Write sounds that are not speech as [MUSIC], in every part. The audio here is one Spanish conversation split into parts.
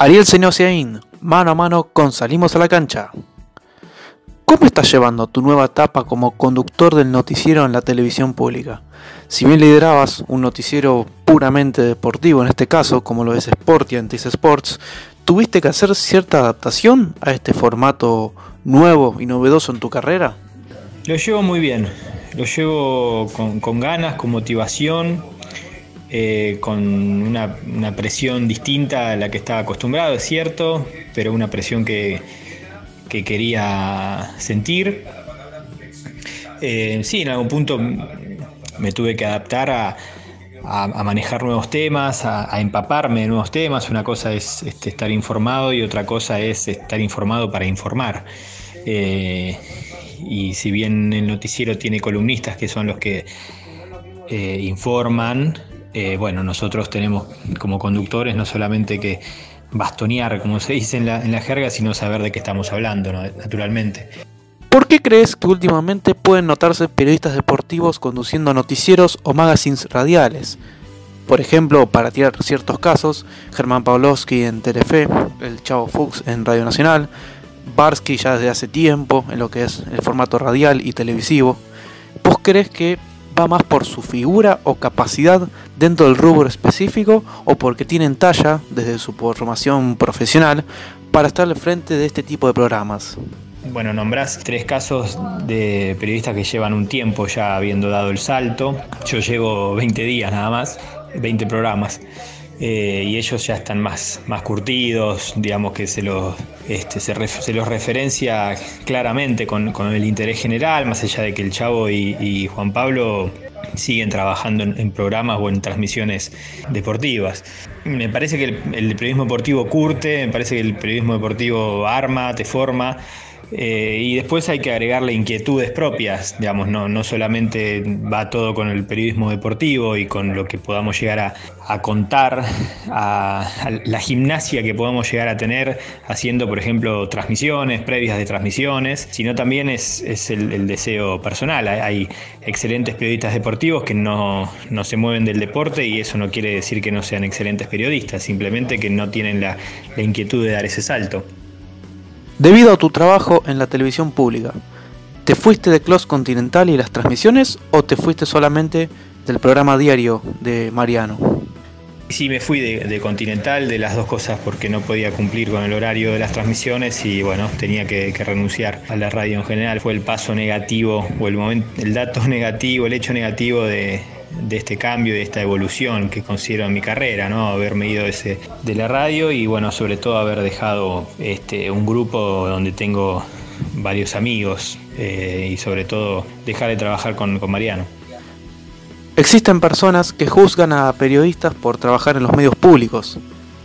Ariel Senosiaín, mano a mano con Salimos a la Cancha. ¿Cómo estás llevando tu nueva etapa como conductor del noticiero en la televisión pública? Si bien liderabas un noticiero puramente deportivo, en este caso, como lo es Sport y Antis Sports, ¿tuviste que hacer cierta adaptación a este formato nuevo y novedoso en tu carrera? Lo llevo muy bien, lo llevo con, con ganas, con motivación eh, con una, presión distinta a la que estaba acostumbrado, es cierto, pero una presión que, quería sentir. Eh, sí, en algún punto me tuve que adaptar a, manejar nuevos temas, a, empaparme de nuevos temas. Una cosa es este, estar informado y otra cosa es estar informado para informar. Eh, y si bien el noticiero tiene columnistas que son los que informan, eh, bueno, nosotros tenemos como conductores no solamente que bastonear, como se dice en la, jerga, sino saber de qué estamos hablando, naturalmente. ¿Por qué crees que últimamente pueden notarse periodistas deportivos conduciendo noticieros o magazines radiales? Por ejemplo, para tirar ciertos casos, Germán Pawlowski en Telefe, el Chavo Fuchs en Radio Nacional, Barsky ya desde hace tiempo en lo que es el formato radial y televisivo. ¿Vos crees que va más por su figura o capacidad dentro del rubro específico o porque tienen talla desde su formación profesional para estar al frente de este tipo de programas. Bueno, nombrás tres casos de periodistas que llevan un tiempo ya habiendo dado el salto. Yo llevo 20 días nada más, 20 programas. Eh, y ellos ya están más, más curtidos, digamos que se los, este, se, los referencia claramente con, el interés general, más allá de que el Chavo y, Juan Pablo siguen trabajando en, programas o en transmisiones deportivas. Me parece que el periodismo deportivo curte, me parece que el periodismo deportivo arma, te forma. Eh, y después hay que agregarle inquietudes propias, digamos, no, no solamente va todo con el periodismo deportivo y con lo que podamos llegar a, contar, a, la gimnasia que podamos llegar a tener haciendo, por ejemplo, transmisiones, previas de transmisiones, sino también es, el, deseo personal. Hay, excelentes periodistas deportivos que no, se mueven del deporte y eso no quiere decir que no sean excelentes periodistas, simplemente que no tienen la inquietud de dar ese salto. Debido a tu trabajo en la televisión pública, ¿te fuiste de Close Continental y las transmisiones o te fuiste solamente del programa diario de Mariano? Sí, me fui de, Continental, de las dos cosas, porque no podía cumplir con el horario de las transmisiones y bueno, tenía que, renunciar a la radio en general. Fue el paso negativo o el, momento, el dato [LAUGHS] negativo, el hecho negativo de, de este cambio, de esta evolución que considero en mi carrera, ¿no? Haberme ido ese, de la radio y bueno, sobre todo haber dejado este, un grupo donde tengo varios amigos eh, y sobre todo dejar de trabajar con, con Mariano. Existen personas que juzgan a periodistas por trabajar en los medios públicos.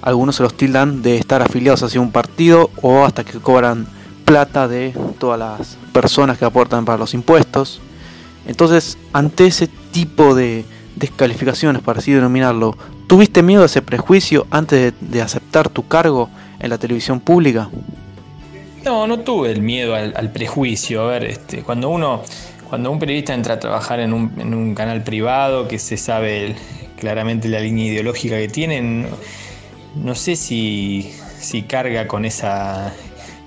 Algunos se los tildan de estar afiliados hacia un partido o hasta que cobran plata de todas las personas que aportan para los impuestos. Entonces, ante ese tipo de descalificaciones, para así denominarlo, ¿tuviste miedo a ese prejuicio antes de, aceptar tu cargo en la televisión pública? No, no tuve el miedo al, prejuicio. A ver, este, cuando uno, cuando un periodista entra a trabajar en un, canal privado que se sabe claramente la línea ideológica que tienen, no sé si, si carga con esa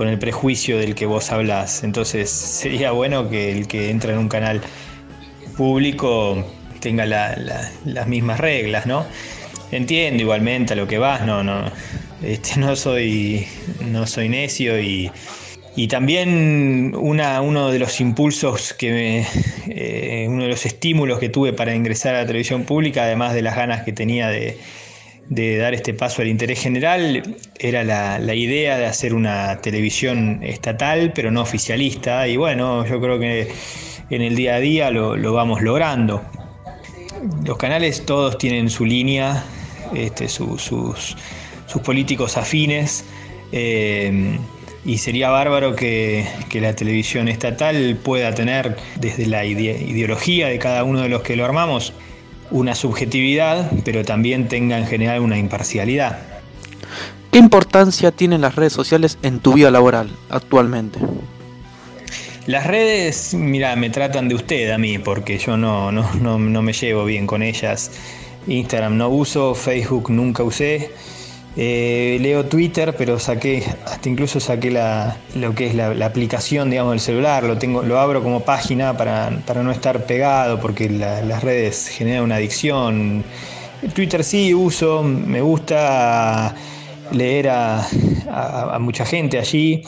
con el prejuicio del que vos hablas. Entonces sería bueno que el que entra en un canal público tenga las mismas reglas, ¿no? Entiendo igualmente a lo que vas, no, no, este, no soy, no soy necio y, también una, uno de los impulsos que me, eh, uno de los estímulos que tuve para ingresar a la televisión pública, además de las ganas que tenía de, de dar este paso al interés general era la, idea de hacer una televisión estatal, pero no oficialista. Y bueno, yo creo que en el día a día lo, vamos logrando. Los canales todos tienen su línea, este, sus, políticos afines. Eh, y sería bárbaro que, la televisión estatal pueda tener desde la ideología de cada uno de los que lo armamos una subjetividad, pero también tenga en general una imparcialidad. ¿Qué importancia tienen las redes sociales en tu vida laboral actualmente? Las redes, mira, me tratan de usted a mí, porque yo no, no, no, me llevo bien con ellas. Instagram no uso, Facebook nunca usé. Eh, leo Twitter, pero saqué, hasta incluso saqué la, lo que es la, aplicación, digamos, del celular, lo tengo, lo abro como página para, no estar pegado, porque las redes generan una adicción. Twitter sí uso, me gusta leer a mucha gente allí.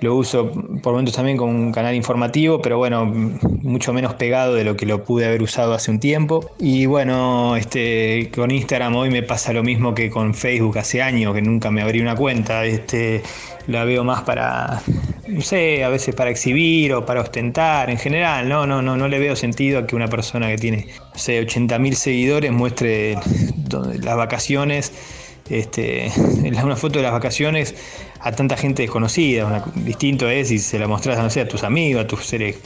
Lo uso por momentos también como un canal informativo, pero bueno, mucho menos pegado de lo que lo pude haber usado hace un tiempo. Y bueno, este, con Instagram hoy me pasa lo mismo que con Facebook hace años, que nunca me abrí una cuenta. Este, la veo más para, no sé, a veces para exhibir o para ostentar en general. No, no, no, no le veo sentido a que una persona que tiene, no sé, 80.000 seguidores muestre las vacaciones este, [LAUGHS] una foto de las vacaciones a tanta gente desconocida. distinto es si se la mostras no sé, a tus amigos, a tus seres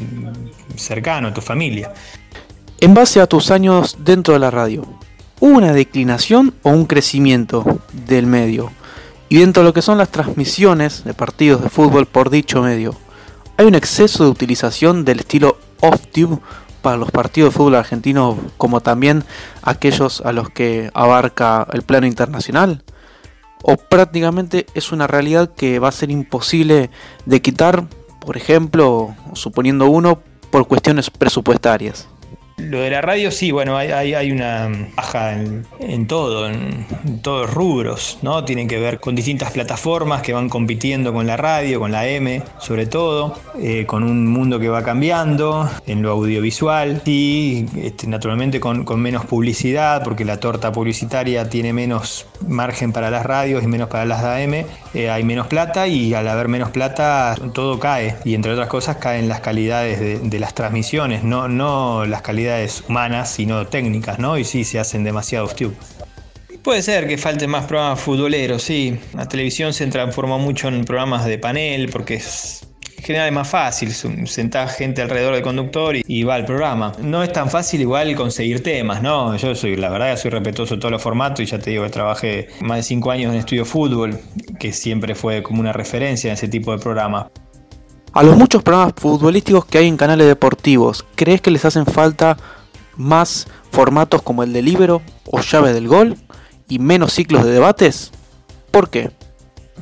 cercanos, a tu familia. En base a tus años dentro de la radio, ¿hubo una declinación o un crecimiento del medio? Y dentro de lo que son las transmisiones de partidos de fútbol por dicho medio, ¿hay un exceso de utilización del estilo off-tube para los partidos de fútbol argentino como también aquellos a los que abarca el plano internacional? ¿O prácticamente es una realidad que va a ser imposible de quitar, por ejemplo, suponiendo uno, por cuestiones presupuestarias? Lo de la radio sí, bueno, hay, una baja en, todo, en, todos rubros, ¿no? Tienen que ver con distintas plataformas que van compitiendo con la radio, con la M, sobre todo, eh, con un mundo que va cambiando en lo audiovisual y este, naturalmente con, menos publicidad, porque la torta publicitaria tiene menos margen para las radios y menos para las AM, eh, hay menos plata y al haber menos plata todo cae y entre otras cosas caen las calidades de, de las transmisiones, no, no las calidades humanas, sino técnicas, ¿no? Y sí, se hacen demasiados tubes. Puede ser que falten más programas futboleros, sí. La televisión se transformó mucho en programas de panel porque es, en general es más fácil, sentar gente alrededor del conductor y, va al programa. No es tan fácil igual conseguir temas, ¿no? Yo soy, la verdad, soy respetuoso de todos los formatos y ya te digo que trabajé más de cinco años en estudio fútbol, que siempre fue como una referencia en ese tipo de programas. A los muchos programas futbolísticos que hay en canales deportivos, ¿crees que les hacen falta más formatos como el de libero o llave del gol y menos ciclos de debates? ¿Por qué?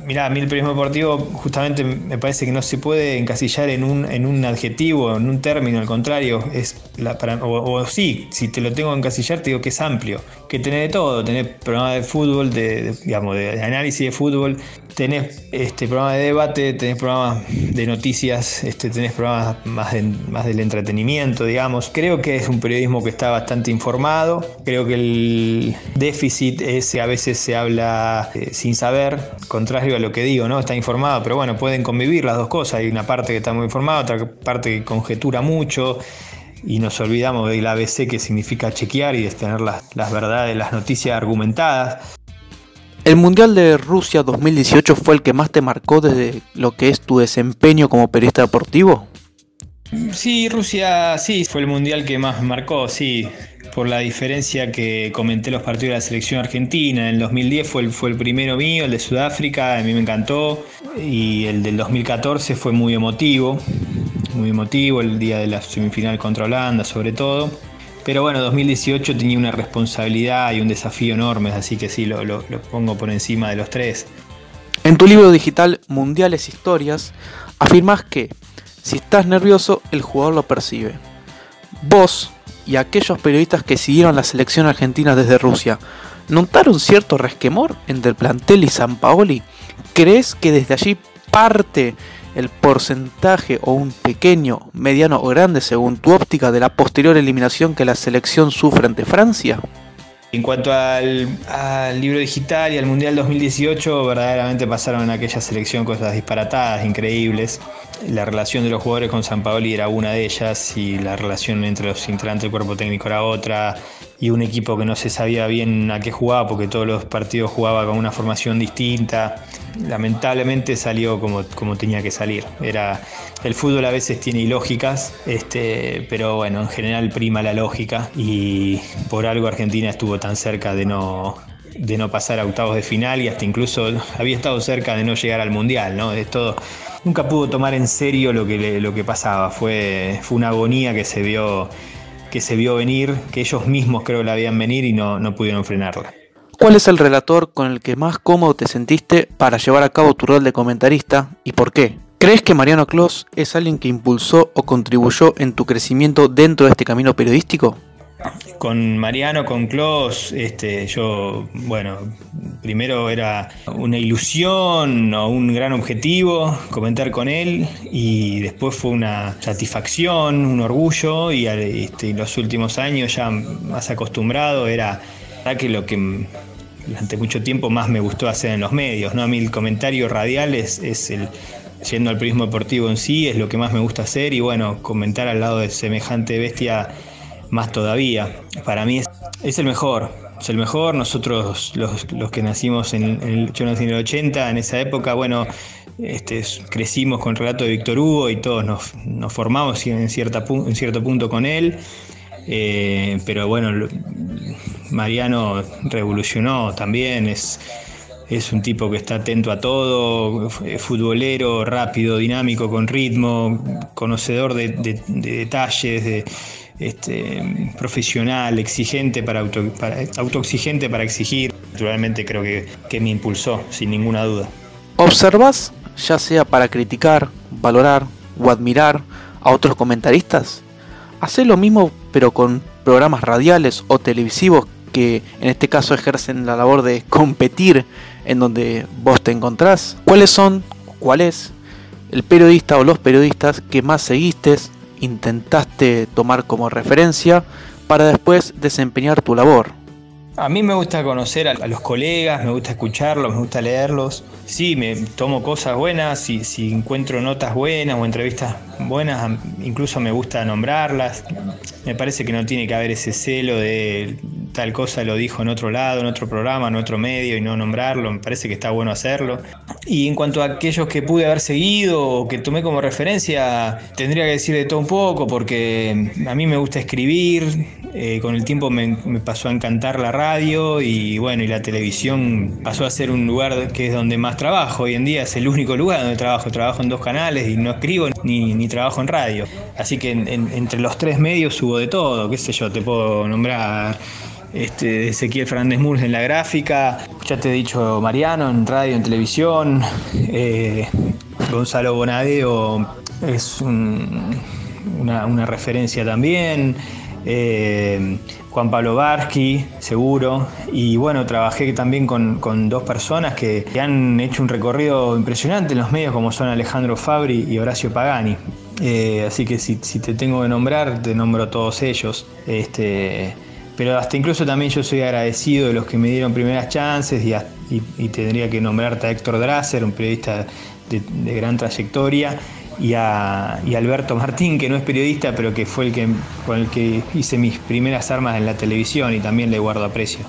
Mirá, a mí el periodismo deportivo justamente me parece que no se puede encasillar en un, en un adjetivo, en un término, al contrario, es la, o, sí, si te lo tengo que encasillar te digo que es amplio, que tenés de todo, tenés programas de fútbol, de, digamos, de, análisis de fútbol, tenés este programa de debate, tenés programas de noticias, este, tenés programas más, más del entretenimiento, digamos. Creo que es un periodismo que está bastante informado, creo que el déficit es que a veces se habla eh, sin saber, contrario lo que digo, ¿no? Está informado, pero bueno, pueden convivir las dos cosas. Hay una parte que está muy informada, otra parte que conjetura mucho y nos olvidamos del ABC que significa chequear y de tener las, las verdades, las noticias argumentadas. ¿El Mundial de Rusia 2018 fue el que más te marcó desde lo que es tu desempeño como periodista deportivo? Sí, Rusia, sí, fue el Mundial que más marcó, sí por la diferencia que comenté los partidos de la selección argentina. En el 2010 fue el, fue el primero mío, el de Sudáfrica, a mí me encantó. Y el del 2014 fue muy emotivo, muy emotivo, el día de la semifinal contra Holanda sobre todo. Pero bueno, 2018 tenía una responsabilidad y un desafío enormes, así que sí, lo, lo pongo por encima de los tres. En tu libro digital Mundiales Historias, afirmas que si estás nervioso, el jugador lo percibe. Vos, y aquellos periodistas que siguieron la selección argentina desde Rusia, ¿notaron cierto resquemor entre el plantel y San Paoli? ¿Crees que desde allí parte el porcentaje o un pequeño, mediano o grande según tu óptica de la posterior eliminación que la selección sufre ante Francia? En cuanto al, libro digital y al Mundial 2018, verdaderamente pasaron en aquella selección cosas disparatadas, increíbles. La relación de los jugadores con San Paoli era una de ellas y la relación entre los integrantes del cuerpo técnico era otra y un equipo que no se sabía bien a qué jugaba porque todos los partidos jugaba con una formación distinta. Lamentablemente salió como, como tenía que salir. Era, el fútbol a veces tiene ilógicas, este, pero bueno, en general prima la lógica y por algo Argentina estuvo tan cerca de no, de no pasar a octavos de final y hasta incluso había estado cerca de no llegar al mundial, ¿no? Es todo, nunca pudo tomar en serio lo que, lo que pasaba. Fue, fue una agonía que se vio que se vio venir, que ellos mismos creo que la habían venir y no, no pudieron frenarla. ¿Cuál es el relator con el que más cómodo te sentiste para llevar a cabo tu rol de comentarista y por qué? ¿Crees que Mariano Clos es alguien que impulsó o contribuyó en tu crecimiento dentro de este camino periodístico? Con Mariano, con Clos, este, yo, bueno, primero era una ilusión o un gran objetivo comentar con él y después fue una satisfacción, un orgullo y este, los últimos años ya más acostumbrado era que lo que durante mucho tiempo más me gustó hacer en los medios, ¿no? A mí el comentario radial es, es el, yendo al periodismo deportivo en sí, es lo que más me gusta hacer y bueno, comentar al lado de semejante bestia más todavía. Para mí es, el mejor, es el mejor. Nosotros, los, que nacimos en, el, yo nací en el 80, en esa época, bueno, este, crecimos con el relato de Víctor Hugo y todos nos, nos formamos en, cierta, en cierto punto con él. Eh, pero bueno, Mariano revolucionó también, es, es un tipo que está atento a todo, futbolero, rápido, dinámico, con ritmo, conocedor de, detalles, de, este, profesional, exigente para, auto, autoexigente para exigir. Naturalmente creo que, que me impulsó, sin ninguna duda. ¿Observas, ya sea para criticar, valorar o admirar a otros comentaristas? ¿Hace lo mismo pero con programas radiales o televisivos que en este caso ejercen la labor de competir en donde vos te encontrás. ¿Cuáles son, cuál es el periodista o los periodistas que más seguiste, intentaste tomar como referencia para después desempeñar tu labor? A mí me gusta conocer a, los colegas, me gusta escucharlos, me gusta leerlos. Sí, me tomo cosas buenas, si, si encuentro notas buenas o entrevistas buenas, incluso me gusta nombrarlas. Me parece que no tiene que haber ese celo de tal cosa lo dijo en otro lado, en otro programa, en otro medio y no nombrarlo, me parece que está bueno hacerlo. Y en cuanto a aquellos que pude haber seguido o que tomé como referencia, tendría que decir de todo un poco porque a mí me gusta escribir, eh, con el tiempo me, pasó a encantar la radio y bueno, y la televisión pasó a ser un lugar que es donde más trabajo. Hoy en día es el único lugar donde trabajo. Trabajo en dos canales y no escribo ni, ni trabajo en radio. Así que entre los tres medios hubo de todo, qué sé yo, te puedo nombrar este, Ezequiel Fernández Murs en la gráfica, ya te he dicho Mariano en radio, en televisión, eh, Gonzalo Bonadeo es una, referencia también, eh, Juan Pablo Barsky, seguro, y bueno, trabajé también con, dos personas que, han hecho un recorrido impresionante en los medios como son Alejandro Fabri y Horacio Pagani. Eh, así que si, te tengo que nombrar, te nombro a todos ellos. Este, pero hasta incluso también yo soy agradecido de los que me dieron primeras chances y, tendría que nombrarte a Héctor Drasser, un periodista de, gran trayectoria, y a, Alberto Martín, que no es periodista, pero que fue el que con el que hice mis primeras armas en la televisión y también le guardo aprecio.